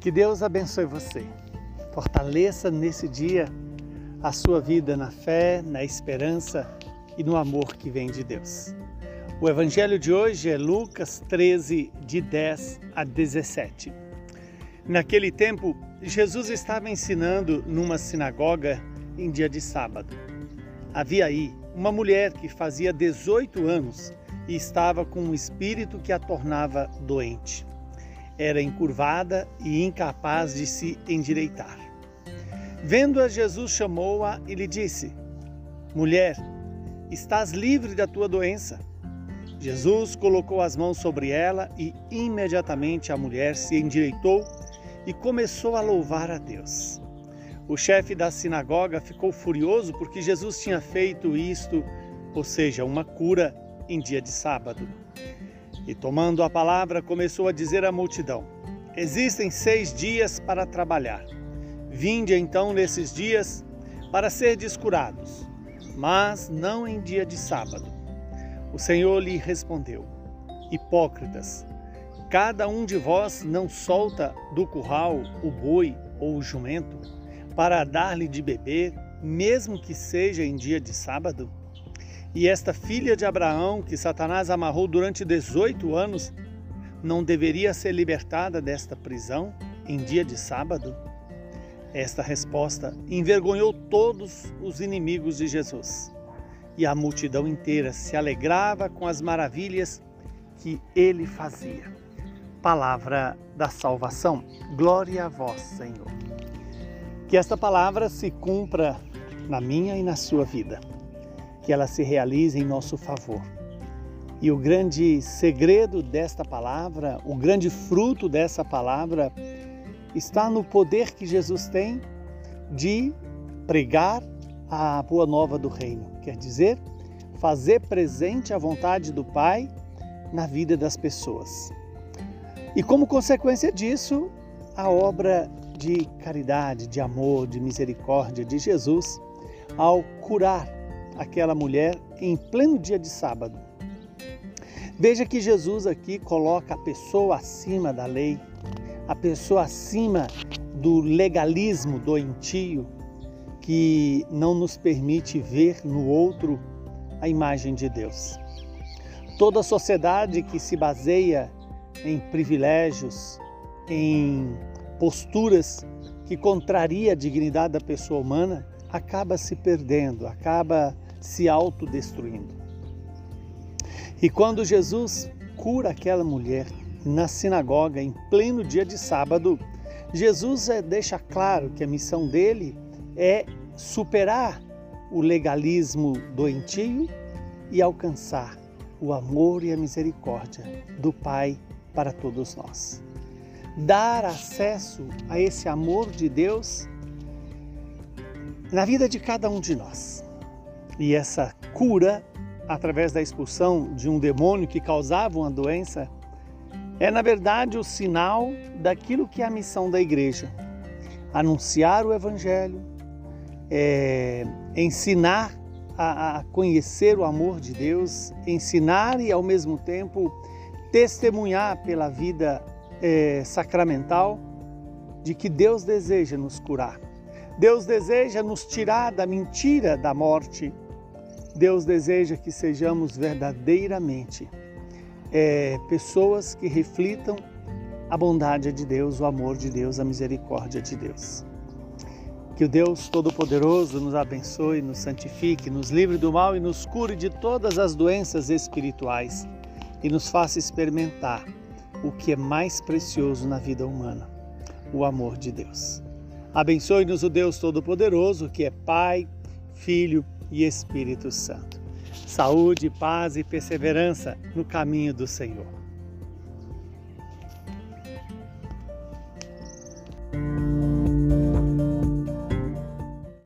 Que Deus abençoe você. Fortaleça nesse dia a sua vida na fé, na esperança e no amor que vem de Deus. O evangelho de hoje é Lucas 13, de 10 a 17. Naquele tempo, Jesus estava ensinando numa sinagoga em dia de sábado. Havia aí uma mulher que fazia 18 anos e estava com um espírito que a tornava doente. Era encurvada e incapaz de se endireitar. Vendo-a, Jesus chamou-a e lhe disse: Mulher, estás livre da tua doença. Jesus colocou as mãos sobre ela e imediatamente a mulher se endireitou e começou a louvar a Deus. O chefe da sinagoga ficou furioso porque Jesus tinha feito isto, ou seja, uma cura em dia de sábado. E tomando a palavra, começou a dizer à multidão: Existem seis dias para trabalhar. Vinde então nesses dias para ser descurados, mas não em dia de sábado. O Senhor lhe respondeu: Hipócritas, cada um de vós não solta do curral o boi ou o jumento para dar-lhe de beber, mesmo que seja em dia de sábado? E esta filha de Abraão, que Satanás amarrou durante 18 anos, não deveria ser libertada desta prisão em dia de sábado? Esta resposta envergonhou todos os inimigos de Jesus. E a multidão inteira se alegrava com as maravilhas que ele fazia. Palavra da salvação. Glória a vós, Senhor. Que esta palavra se cumpra na minha e na sua vida, que ela se realize em nosso favor. E o grande segredo desta palavra, o grande fruto dessa palavra, está no poder que Jesus tem de pregar a boa nova do reino. Quer dizer, fazer presente a vontade do Pai na vida das pessoas. E como consequência disso, a obra de caridade, de amor, de misericórdia de Jesus ao curar aquela mulher em pleno dia de sábado. Veja que Jesus aqui coloca a pessoa acima da lei, a pessoa acima do legalismo doentio que não nos permite ver no outro a imagem de Deus. Toda sociedade que se baseia em privilégios, em posturas que contraria a dignidade da pessoa humana, acaba se perdendo, acaba se autodestruindo. E quando Jesus cura aquela mulher na sinagoga em pleno dia de sábado, Jesus eh, deixa claro que a missão dele é superar o legalismo doentio e alcançar o amor e a misericórdia do Pai para todos nós dar acesso a esse amor de Deus na vida de cada um de nós. E essa cura, através da expulsão de um demônio que causava uma doença, é na verdade o sinal daquilo que é a missão da igreja: anunciar o Evangelho, é, ensinar a, a conhecer o amor de Deus, ensinar e ao mesmo tempo testemunhar pela vida é, sacramental de que Deus deseja nos curar. Deus deseja nos tirar da mentira da morte. Deus deseja que sejamos verdadeiramente é, pessoas que reflitam a bondade de Deus, o amor de Deus, a misericórdia de Deus. Que o Deus Todo-Poderoso nos abençoe, nos santifique, nos livre do mal e nos cure de todas as doenças espirituais e nos faça experimentar o que é mais precioso na vida humana: o amor de Deus. Abençoe-nos o Deus Todo-Poderoso, que é Pai, Filho e Espírito Santo. Saúde, paz e perseverança no caminho do Senhor.